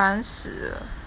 烦死了